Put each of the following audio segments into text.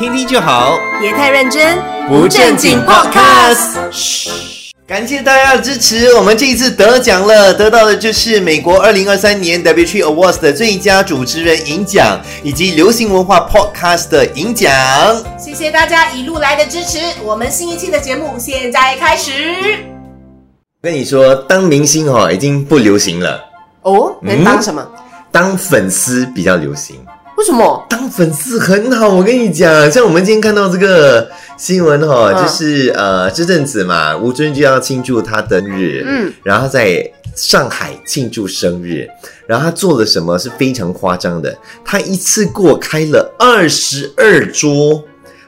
听听就好，别太认真，不正经 Podcast。嘘，感谢大家的支持，我们这一次得奖了，得到的就是美国二零二三年 W T Awards 的最佳主持人银奖，以及流行文化 Podcast 的银奖。谢谢大家一路来的支持，我们新一期的节目现在开始。跟你说，当明星哈已经不流行了，哦，能当什么？当粉丝比较流行。为什么？当粉丝很好，我跟你讲，像我们今天看到这个新闻哈，嗯就是呃这阵子嘛，吴尊就要庆祝他的日，嗯，然后在上海庆祝生日，然后他做了什么是非常夸张的，他一次过开了二十二桌。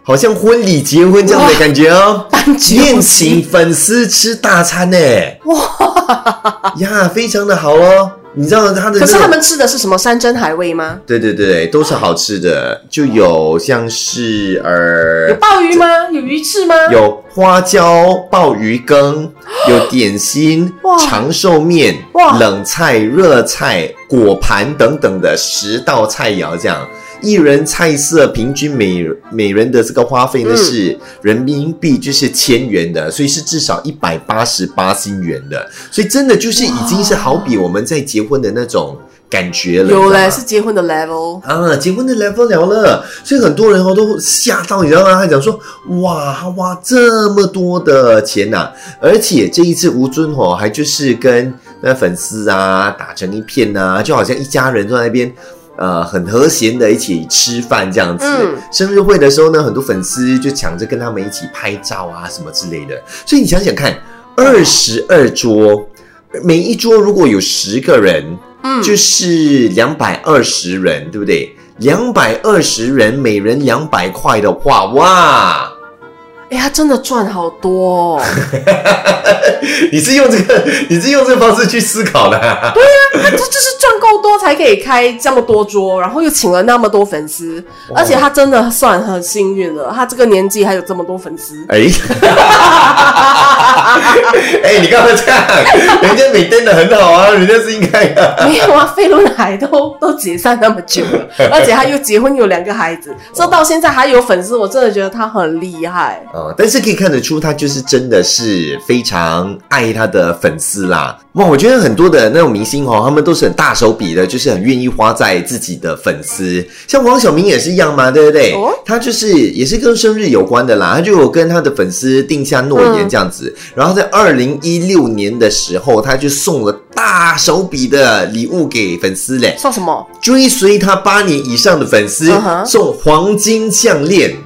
好像婚礼结婚这样的感觉哦，宴请粉丝吃大餐呢，哇呀，非常的好哦。你知道他的、可是他们吃的是什么山珍海味吗？对对对，都是好吃的，就有像是呃有呃，鲍鱼吗？有鱼翅吗？有花椒鲍鱼羹，有点心哇、长寿面哇、冷菜、热菜、果盘等等的十道菜肴，这样一人菜色平均每每人的这个花费呢嗯是人民币就是千元的，所以是至少一百八十八新元的，所以真的就是已经是好比我们在结婚的那种感觉了，有嘞，你知道吗是结婚的 level。啊，结婚的 level 了了，所以很多人哦都吓到，你知道吗？他讲说，哇，他花这么多的钱呐、而且这一次吴尊哦，还就是跟那粉丝啊打成一片呐、就好像一家人坐在那边。呃，很和谐的一起吃饭这样子。嗯生日会的时候呢，很多粉丝就抢着跟他们一起拍照啊，什么之类的。所以你想想看，二十二桌，每一桌如果有十个人，嗯就是两百二十人，对不对？两百二十人，每人两百块的话，哇！哎、他真的赚好多、哦，你是用这个，你是用这个方式去思考的、啊？他这就是赚够多才可以开这么多桌，然后又请了那么多粉丝，而且他真的算很幸运了，他这个年纪还有这么多粉丝。哎，哎，你干嘛这样？人家每天的很好啊，人家是应该的。没有啊，飞轮海都都解散那么久了，而且他又结婚有两个孩子，说到现在还有粉丝，我真的觉得他很厉害。哦，但是可以看得出，他就是真的是非常爱他的粉丝啦。哇，我觉得很多的那种明星哦，他们都是很大手笔的，就是很愿意花在自己的粉丝。像王晓明也是一样嘛，对不对？哦他就是也是跟生日有关的啦，他就有跟他的粉丝定下诺言嗯这样子。然后在二零一六年的时候，他就送了大手笔的礼物给粉丝嘞。送什么？追随他八年以上的粉丝、嗯送黄金项链。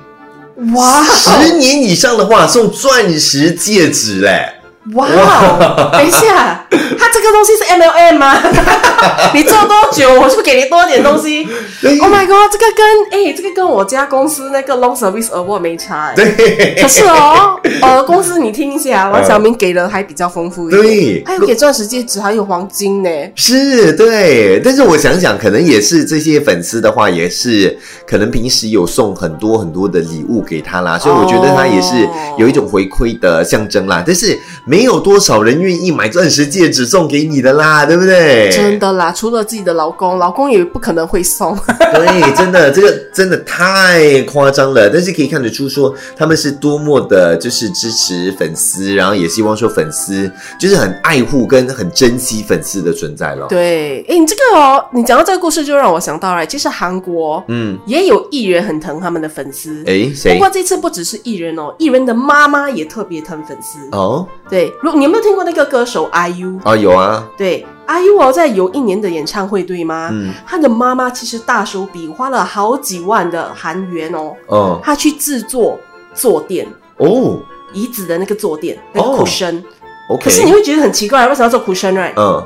哇十年以上的话送钻石戒指嘞。哇！等一下，他这个东西是 MLM 吗？你做多久，我就给你多点东西。对 Oh my god，这个跟哎、这个跟我家公司那个 Long Service Award 没差、欸。对可是哦，呃，公司你听一下，王小明给的还比较丰富一点。对还有给钻石戒指，还有黄金呢。是，对。但是我想想，可能也是这些粉丝的话，也是可能平时有送很多很多的礼物给他啦，所以我觉得他也是有一种回馈的象征啦。但是没有多少人愿意买钻石戒指送给你的啦，对不对？真的啦，除了自己的老公，老公也不可能会送。对，真的，这个真的太夸张了。但是可以看得出说，他们是多么的，就是支持粉丝，然后也希望说粉丝就是很爱护跟很珍惜粉丝的存在了。对，哎，你这个哦，你讲到这个故事，就让我想到了，其实韩国嗯，也有艺人很疼他们的粉丝。哎，谁不过？这次不只是艺人哦，艺人的妈妈也特别疼粉丝。哦对，如你有没有听过那个歌手 IU？啊，有啊，对，IU 哦，在有一年的演唱会，对吗？嗯，他的妈妈其实大手笔花了好几万的韩元哦，哦他去制作坐垫，哦椅子的那个坐垫，那个哦 cushion。，OK，可是你会觉得很奇怪，为什么要做 cushion right？嗯，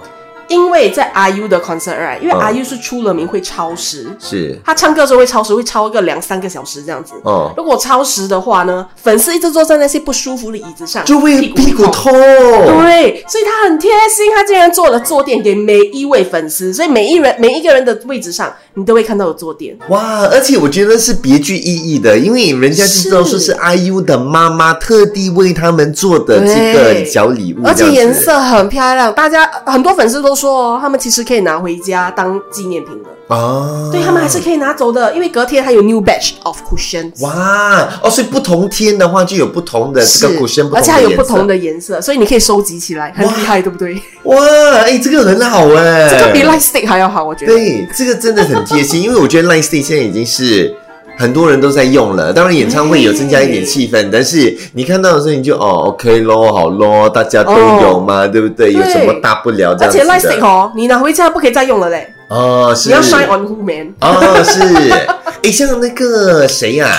因为在 IU 的 concert right，因为嗯 IU 是出了名会超时，是他唱歌的时候会超时，会超个两三个小时这样子。哦，如果超时的话呢，粉丝一直坐在那些不舒服的椅子上，就会屁股痛。痛。对，所以他很贴心，他竟然做了坐垫给每一位粉丝，所以每一人每一个人的位置上，你都会看到有坐垫。哇，而且我觉得是别具意义的，因为人家就知道说是 IU 的妈妈特地为他们做的这个小礼物，而且颜色很漂亮，大家很多粉丝都说哦，他们其实可以拿回家当纪念品的，哦，对他们还是可以拿走的，因为隔天还有 new batch of cushions。哇哦，所以不同天的话就有不同的这个 cushion，而且还有不同的的颜色，所以你可以收集起来，很厉害，对不对？哇，哎，这个很好哎，这个比 light stick 还要好，我觉得。对，这个真的很贴心，因为我觉得 light stick 现在已经是很多人都在用了。当然，演唱会有增加一点气氛，但是你看到的时候你就哦，OK 咯，好咯，大家都有嘛，对不对？有什么大不了这样子而且 Lightstick 哦，你拿回家不可以再用了嘞，哦，是你要 shine on who man。哦，是，哎，像那个谁呀、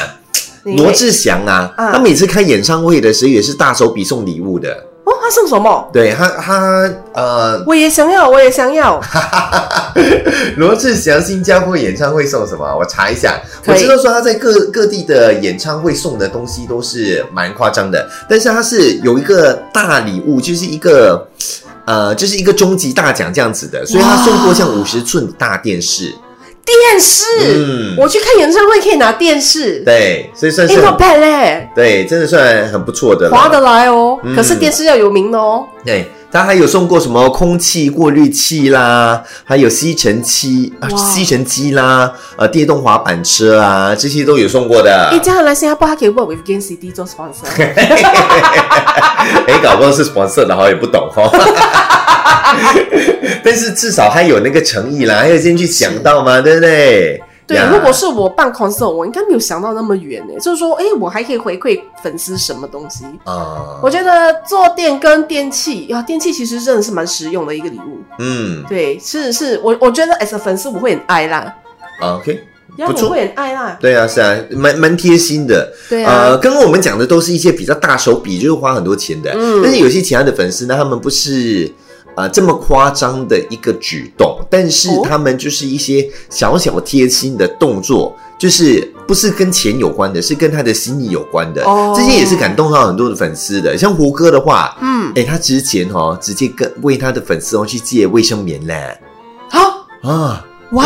你罗志祥啊，啊他每次开演唱会的时候也是大手笔送礼物的。哦，他送什么？对他，他呃，我也想要，我也想要。罗志祥新加坡演唱会送什么？我查一下。我知道说他在各各地的演唱会送的东西都是蛮夸张的，但是他是有一个大礼物，就是一个呃，就是一个终极大奖这样子的，所以他送过像五十寸的大电视。电视，嗯我去看演唱会可以拿电视，对，所以算是哎，很 not bad 嘞，对，真的算很不错的了。划得来哦。嗯可是电视要有名的哦。对，他还有送过什么空气过滤器啦，还有吸尘器、啊、吸尘机啦，呃，电动滑板车啊，这些都有送过的。哎，这样来新加坡，他可以 work with Gain CD 做 sponsor。哎，搞不好是 sponsor 的，好像也不懂哈。但是至少还有那个诚意啦，还有先去想到嘛，对不对？对呀，如果是我办 concert，我应该没有想到那么远呢。就是说，哎，我还可以回馈粉丝什么东西？啊，我觉得坐垫跟电器啊，电器其实真的是蛮实用的一个礼物。嗯对，是是，我我觉得 as a 粉丝我会很爱啦，，OK，呀，不错我会很爱啦。对啊，是啊，蛮蛮贴心的。对啊，呃，刚刚我们讲的都是一些比较大手笔，就是花很多钱的。嗯但是有些其他的粉丝呢，他们不是呃这么夸张的一个举动，但是哦他们就是一些小小贴心的动作，就是不是跟钱有关的，是跟他的心意有关的。哦这些也是感动到很多的粉丝的。像胡歌的话，嗯，哎，他之前哦直接跟为他的粉丝哦去借卫生棉嘞好，啊。哇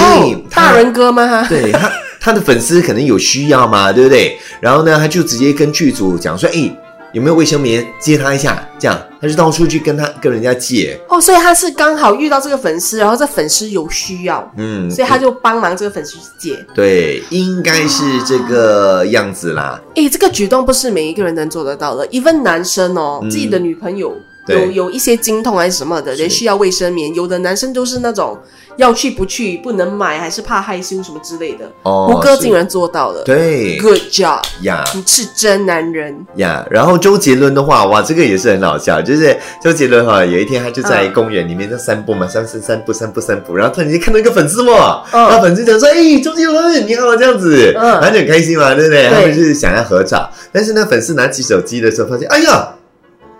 大人哥吗？对他他的粉丝可能有需要嘛，对不对？然后呢，他就直接跟剧组讲说，哎，有没有卫生棉借他一下？这样他就到处去跟他跟人家借，哦，所以他是刚好遇到这个粉丝，然后这粉丝有需要，嗯，所以他就帮忙这个粉丝去借。对，应该是这个样子啦。诶，这个举动不是每一个人能做得到的，even 男生哦，嗯自己的女朋友对有有一些经痛还是什么的，是。也需要卫生棉。有的男生都是那种要去不去，不能买，还是怕害羞什么之类的。胡歌竟然做到了。对，Good job，呀。你是真男人。呀，然后周杰伦的话，哇，这个也是很好笑，就是周杰伦哈，有一天他就在嗯公园里面在散步嘛，散散散步散步散步，然后突然间看到一个粉丝嘛，嗯。然后粉丝讲说，哎，周杰伦你好，这样子，嗯。然后就很开心嘛，对不对？对。他们就是想要合照，但是那，粉丝拿起手机的时候发现，哎呀，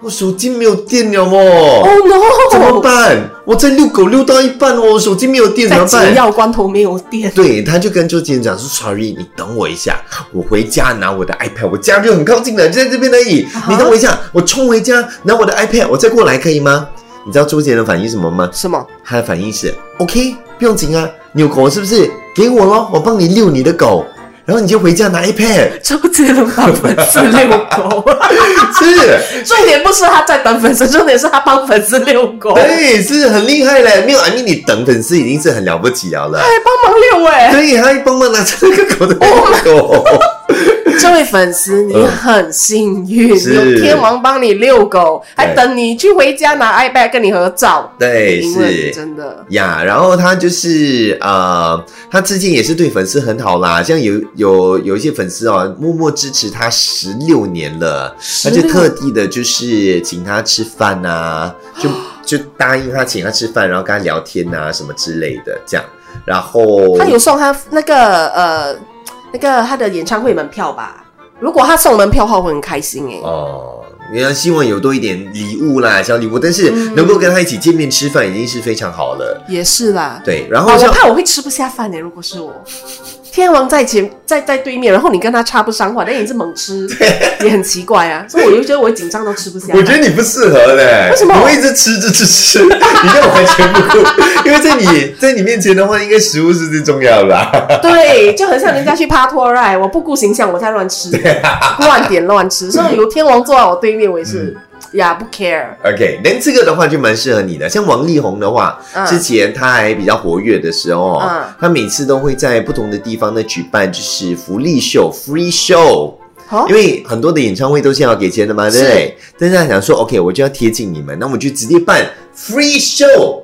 我手机没有电了哦。Oh 怎么 no！办？我在遛狗遛到一半哦，手机没有电怎在么办紧？要关头没有电。对，他就跟周杰伦讲说：“Sorry，你等我一下，我回家拿我的 iPad，我家就很靠近的，就在这边而已。啊你等我一下，我冲回家拿我的 iPad，我再过来可以吗？”你知道周杰伦反应什么吗？什么？他的反应是：“OK，不用紧啊，你有狗是不是？给我咯，我帮你遛你的狗，然后你就回家拿 iPad。周杰伦帮粉丝遛狗，是，重点不是他在等粉丝，重点是他帮粉丝遛狗，还对，是很厉害嘞。没有，I mean，你等粉丝已经是很了不起了了。帮忙遛哎、对，他还帮忙拿着那个狗的狗。这位粉丝，你很幸运，有天王帮你遛狗，还等你去回家拿 iPad 跟你合照。对，是。真的，呀然后他就是呃，他最近也是对粉丝很好啦，像有有有一些粉丝哦，默默支持他十六年了，他就特地的就是请他吃饭啊，就 就答应他请他吃饭，然后跟他聊天啊什么之类的，这样，然后他有送他那个呃那个他的演唱会门票吧？如果他送门票的话，我会很开心哎、哦，原来希望有多一点礼物啦，小礼物，但是嗯能够跟他一起见面吃饭已经是非常好了，也是啦。对，然啊，后像我怕我会吃不下饭呢、如果是我，天王在前在在对面，然后你跟他插不上话，但你是猛吃，也很奇怪啊。所以我就觉得我会紧张到吃不下。我觉得你不适合嘞，为什么我一直吃吃吃吃，你这样完全不顾，因为在你在你面前的话，应该食物是最重要的啦。对，就很像人家去趴托 r 我不顾形象，我在乱吃，乱点乱吃。所以有天王坐在我对面，我也是呀不 care。OK，那这个的话就蛮适合你的。像王力宏的话，嗯之前他还比较活跃的时候，嗯他每次都会在不同的地方呢举办就是福利秀 （free show）。好因，为很多的演唱会都是要给钱的嘛，对不对？但是他想说，OK，我就要贴近你们，那我就直接办 free show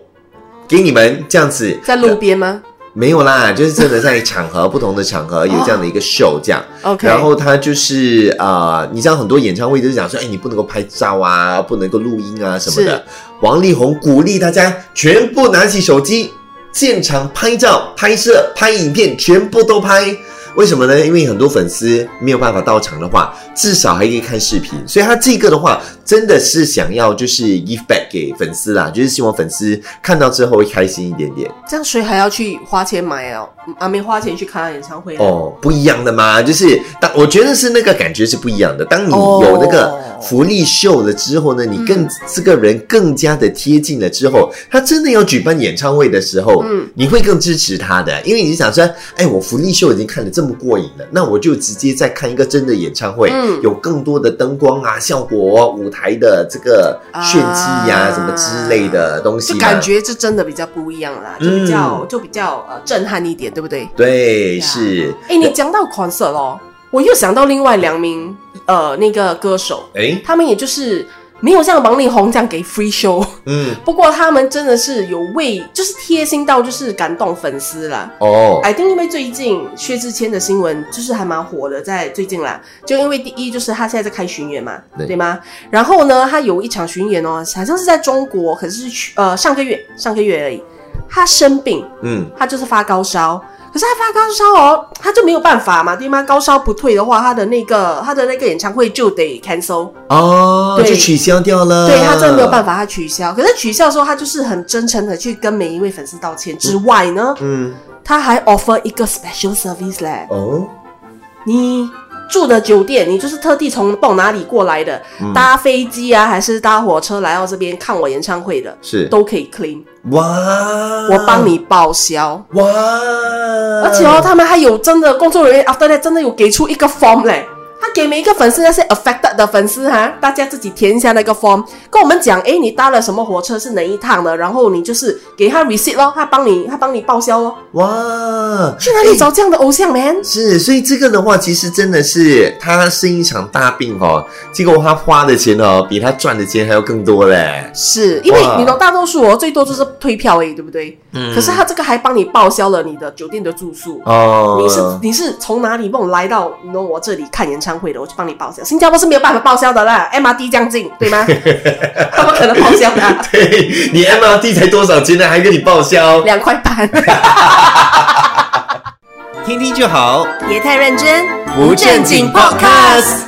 给你们，这样子在路边吗没有啦，就是真的在场合不同的场合有这样的一个 show 这样。？OK，然后他就是呃，你知道很多演唱会都是讲说，哎，你不能够拍照啊，不能够录音啊什么的是。王力宏鼓励大家全部拿起手机，现场拍照、拍摄、拍影片，全部都拍。为什么呢？因为很多粉丝没有办法到场的话，至少还可以看视频。所以他这个的话，真的是想要就是 give back 给粉丝啦，就是希望粉丝看到之后会开心一点点。这样谁还要去花钱买哦？啊，没花钱去看他演唱会哦，不一样的嘛，就是当我觉得是那个感觉是不一样的。当你哦有那个福利秀了之后呢，你更、这个人更加的贴近了之后，他真的要举办演唱会的时候，嗯你会更支持他的，因为你想说，哎，我福利秀已经看了这么过瘾了，那我就直接再看一个真的演唱会，嗯。有更多的灯光啊、效果、舞台的这个炫技呀、啊。什么之类的东西，就感觉这真的比较不一样啦，就比较、就比较呃震撼一点，对不对？对呀。是，哎，你讲到 concert 哦，我又想到另外两名呃那个歌手，哎，他们也就是没有像王力宏这样给 free show，嗯，不过他们真的是有为就是贴心到就是感动粉丝啦。哦，I think 因为最近薛之谦的新闻就是还蛮火的，在最近啦，就因为第一就是他现在在开巡演嘛，对。对吗？然后呢，他有一场巡演哦，好像是在中国，可是去呃上个月上个月而已，他生病，嗯，他就是发高烧。可是他发高烧哦，他就没有办法嘛，对吗？高烧不退的话，他的那个他的那个演唱会就得 cancel，哦，对就取消掉了。对他真的没有办法，他取消。可是取消的时候，他就是很真诚的去跟每一位粉丝道歉之外呢，嗯，他还 offer 一个 special service 嘞。哦，你住的酒店，你就是特地从不懂哪里过来的，嗯。搭飞机啊，还是搭火车来到这边看我演唱会的，是。都可以 clean，哇，我帮你报销。哇，而且哦，他们还有真的工作人员 after that 真的有给出一个 form 嘞，他给每一个粉丝那些 affected 的粉丝哈，大家自己填一下那个 form，跟我们讲，诶，你搭了什么火车是哪一趟的，然后你就是给他 receipt 咯，他帮你他帮你报销咯。哇，去哪里找这样的偶像 man？是，所以这个的话，其实真的是他生一场大病哦，结果他花的钱哦，比他赚的钱还要更多嘞。是因为你懂，大多数哦，最多就是退票而已，对不对？嗯可是他这个还帮你报销了你的酒店的住宿。哦，你是你是从哪里帮我来到你懂我这里看演唱会的，我就帮你报销。新加坡是没有办法报销的啦，MRT 这样近，对吗？他不可能报销的啊 对你 MRT 才多少钱呢？还给你报销？两块半，听听就好，别太认真，不正经 podcast